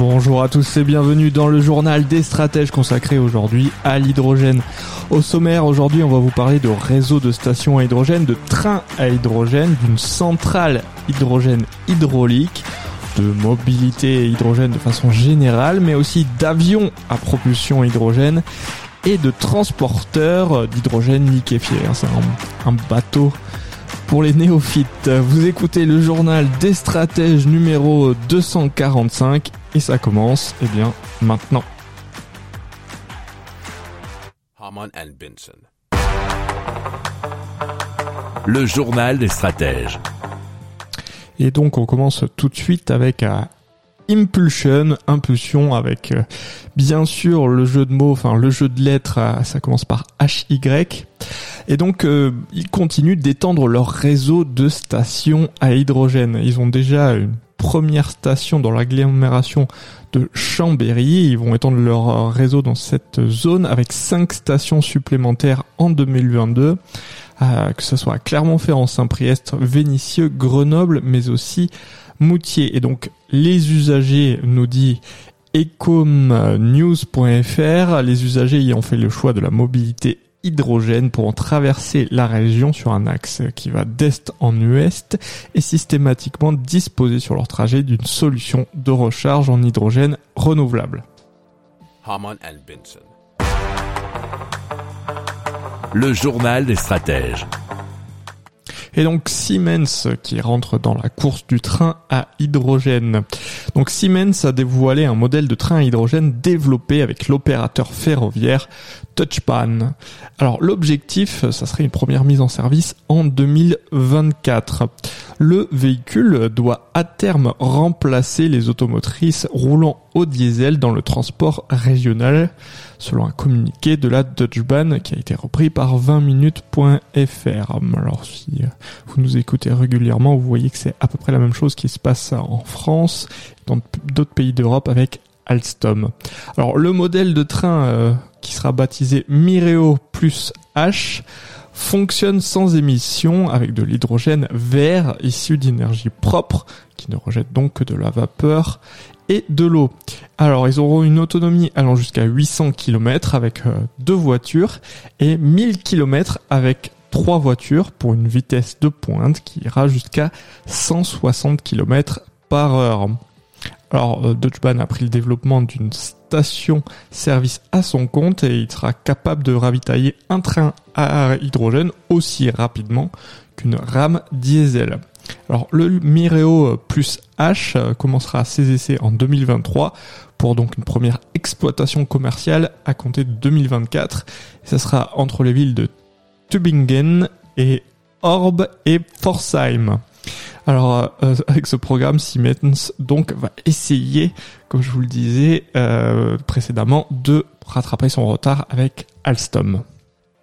Bonjour à tous et bienvenue dans le journal des stratèges consacré aujourd'hui à l'hydrogène. Au sommaire, aujourd'hui, on va vous parler de réseaux de stations à hydrogène, de trains à hydrogène, d'une centrale hydrogène hydraulique, de mobilité hydrogène de façon générale, mais aussi d'avions à propulsion hydrogène et de transporteurs d'hydrogène liquéfié. C'est un, un bateau pour les néophytes. Vous écoutez le journal des stratèges numéro 245 et ça commence, eh bien, maintenant. Haman and Benson. Le journal des stratèges. Et donc on commence tout de suite avec euh, Impulsion, impulsion avec euh, bien sûr le jeu de mots, enfin le jeu de lettres, euh, ça commence par HY. Et donc euh, ils continuent d'étendre leur réseau de stations à hydrogène. Ils ont déjà une première station dans l'agglomération de Chambéry. Ils vont étendre leur euh, réseau dans cette zone avec cinq stations supplémentaires en 2022. Euh, que ce soit à Clermont-Ferrand, Saint-Priest, Vénissieux, Grenoble, mais aussi Moutier. Et donc les usagers, nous dit ecomnews.fr, les usagers ayant fait le choix de la mobilité hydrogène pourront traverser la région sur un axe qui va d'est en ouest et systématiquement disposer sur leur trajet d'une solution de recharge en hydrogène renouvelable. Le journal des stratèges. Et donc Siemens qui rentre dans la course du train à hydrogène. Donc Siemens a dévoilé un modèle de train à hydrogène développé avec l'opérateur ferroviaire Touchpan. Alors l'objectif, ça serait une première mise en service en 2024. Le véhicule doit à terme remplacer les automotrices roulant au diesel dans le transport régional, selon un communiqué de la Deutsche Bahn qui a été repris par 20minutes.fr. Alors si vous nous écoutez régulièrement, vous voyez que c'est à peu près la même chose qui se passe en France, dans d'autres pays d'Europe avec Alstom. Alors le modèle de train euh, qui sera baptisé Mireo plus H fonctionne sans émission avec de l'hydrogène vert issu d'énergie propre qui ne rejette donc que de la vapeur et de l'eau. Alors ils auront une autonomie allant jusqu'à 800 km avec euh, deux voitures et 1000 km avec trois voitures pour une vitesse de pointe qui ira jusqu'à 160 km par heure. Alors, euh, Deutsche Bahn a pris le développement d'une station-service à son compte et il sera capable de ravitailler un train à hydrogène aussi rapidement qu'une rame diesel. Alors, le Mireo plus H euh, commencera ses essais en 2023 pour donc une première exploitation commerciale à compter de 2024. ça sera entre les villes de Tübingen et Orb et Pforzheim. Alors euh, avec ce programme, Siemens donc va essayer, comme je vous le disais euh, précédemment, de rattraper son retard avec Alstom.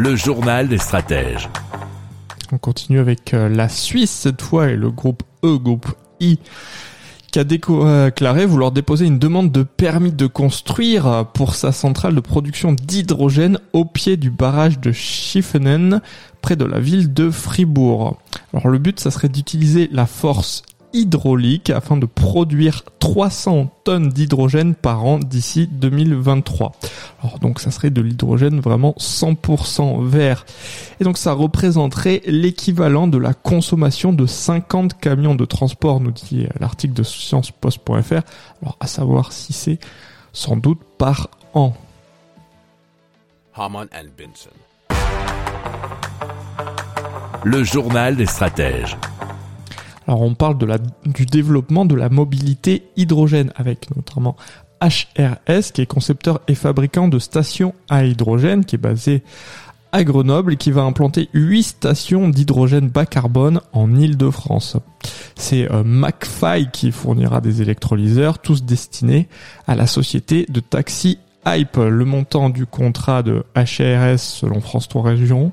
Le journal des stratèges. On continue avec euh, la Suisse cette fois et le groupe E, groupe I, qui a déclaré vouloir déposer une demande de permis de construire pour sa centrale de production d'hydrogène au pied du barrage de Schiffenen, près de la ville de Fribourg. Alors le but, ça serait d'utiliser la force hydraulique afin de produire 300 tonnes d'hydrogène par an d'ici 2023. Alors donc ça serait de l'hydrogène vraiment 100% vert. Et donc ça représenterait l'équivalent de la consommation de 50 camions de transport, nous dit l'article de sciencepost.fr. Alors à savoir si c'est sans doute par an. Harman Benson. Le journal des stratèges. Alors on parle du développement de la mobilité hydrogène avec notamment HRS qui est concepteur et fabricant de stations à hydrogène qui est basé à Grenoble et qui va implanter 8 stations d'hydrogène bas carbone en Île-de-France. C'est euh, qui fournira des électrolyseurs, tous destinés à la société de taxi Hype. Le montant du contrat de HRS selon France 3 Régions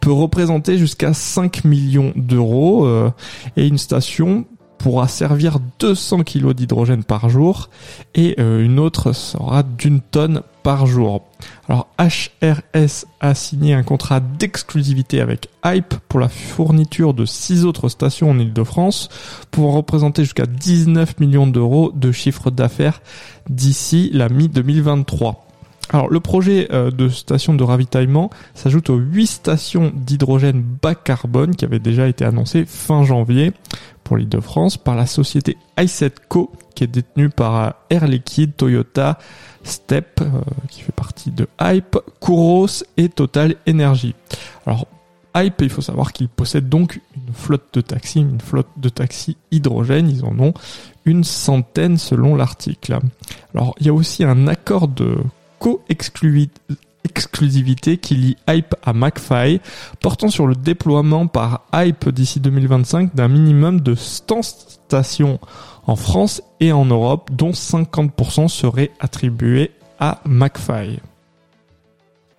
peut représenter jusqu'à 5 millions d'euros euh, et une station pourra servir 200 kg d'hydrogène par jour et euh, une autre sera d'une tonne par jour. Alors HRS a signé un contrat d'exclusivité avec Hype pour la fourniture de 6 autres stations en Ile-de-France pour représenter jusqu'à 19 millions d'euros de chiffre d'affaires d'ici la mi-2023. Alors le projet euh, de station de ravitaillement s'ajoute aux 8 stations d'hydrogène bas carbone qui avaient déjà été annoncées fin janvier pour l'île de France par la société i7Co qui est détenue par Air Liquide, Toyota, Step euh, qui fait partie de Hype, Kouros et Total Energy. Alors Hype, il faut savoir qu'ils possèdent donc une flotte de taxis, une flotte de taxis hydrogène, ils en ont une centaine selon l'article. Alors il y a aussi un accord de co-exclusivité qui lie Hype à McFly, portant sur le déploiement par Hype d'ici 2025 d'un minimum de 100 stations en France et en Europe, dont 50% seraient attribués à McFly.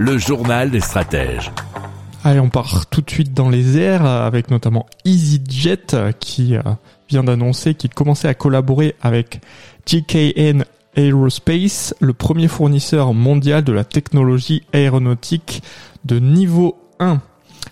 Le journal des stratèges. Allez, on part tout de suite dans les airs avec notamment EasyJet qui euh, vient d'annoncer qu'il commençait à collaborer avec GKN Aerospace, le premier fournisseur mondial de la technologie aéronautique de niveau 1.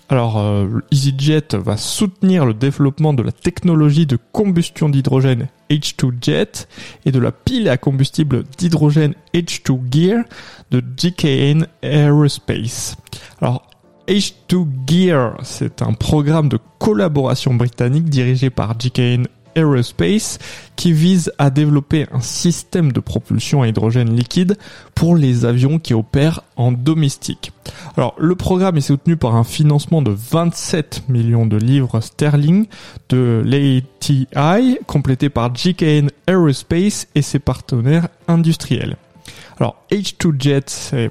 Alors, euh, EasyJet va soutenir le développement de la technologie de combustion d'hydrogène H2Jet et de la pile à combustible d'hydrogène H2 Gear de GKN Aerospace. Alors, H2 Gear, c'est un programme de collaboration britannique dirigé par GKN Aerospace qui vise à développer un système de propulsion à hydrogène liquide pour les avions qui opèrent en domestique. Alors le programme est soutenu par un financement de 27 millions de livres sterling de l'ATI complété par GKN Aerospace et ses partenaires industriels. Alors H2Jet c'est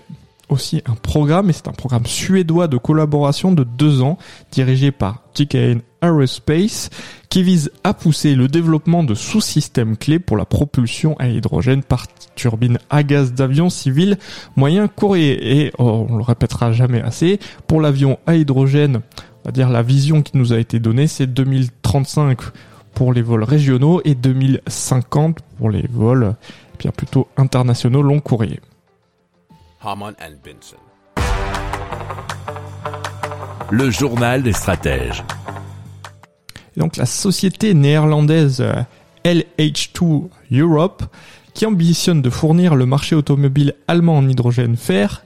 aussi un programme, et c'est un programme suédois de collaboration de deux ans, dirigé par GKN Aerospace, qui vise à pousser le développement de sous-systèmes clés pour la propulsion à hydrogène par turbine à gaz d'avion civil moyen courrier. Et oh, on le répétera jamais assez, pour l'avion à hydrogène, on va dire la vision qui nous a été donnée, c'est 2035 pour les vols régionaux et 2050 pour les vols eh bien plutôt internationaux long courrier. Harman and Benson. Le journal des stratèges. Donc la société néerlandaise euh, LH2 Europe, qui ambitionne de fournir le marché automobile allemand en hydrogène fer,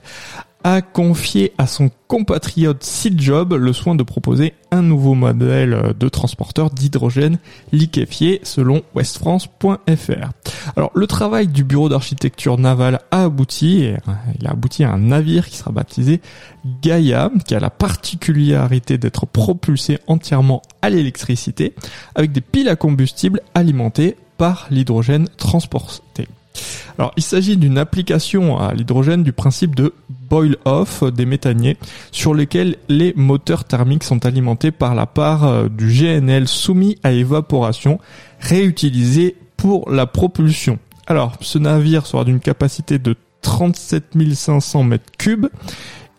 a confié à son compatriote Job le soin de proposer un nouveau modèle de transporteur d'hydrogène liquéfié selon westfrance.fr. Alors le travail du bureau d'architecture navale a abouti, euh, il a abouti à un navire qui sera baptisé Gaia, qui a la particularité d'être propulsé entièrement à l'électricité, avec des piles à combustible alimentées par l'hydrogène transporté. Alors, il s'agit d'une application à l'hydrogène du principe de boil-off des méthaniers sur lesquels les moteurs thermiques sont alimentés par la part euh, du GNL soumis à évaporation réutilisé pour la propulsion. Alors, ce navire sera d'une capacité de 37 500 mètres cubes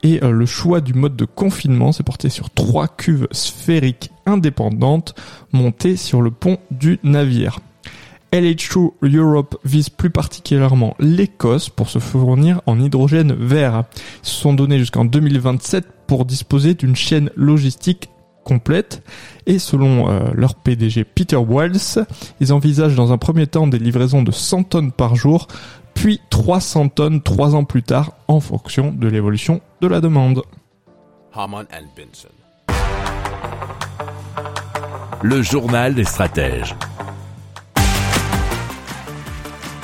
et euh, le choix du mode de confinement s'est porté sur trois cuves sphériques indépendantes montées sur le pont du navire. LH2 Europe vise plus particulièrement l'Écosse pour se fournir en hydrogène vert. Ils se sont donnés jusqu'en 2027 pour disposer d'une chaîne logistique complète et selon euh, leur PDG Peter Wells, ils envisagent dans un premier temps des livraisons de 100 tonnes par jour, puis 300 tonnes trois ans plus tard en fonction de l'évolution de la demande. Le journal des stratèges.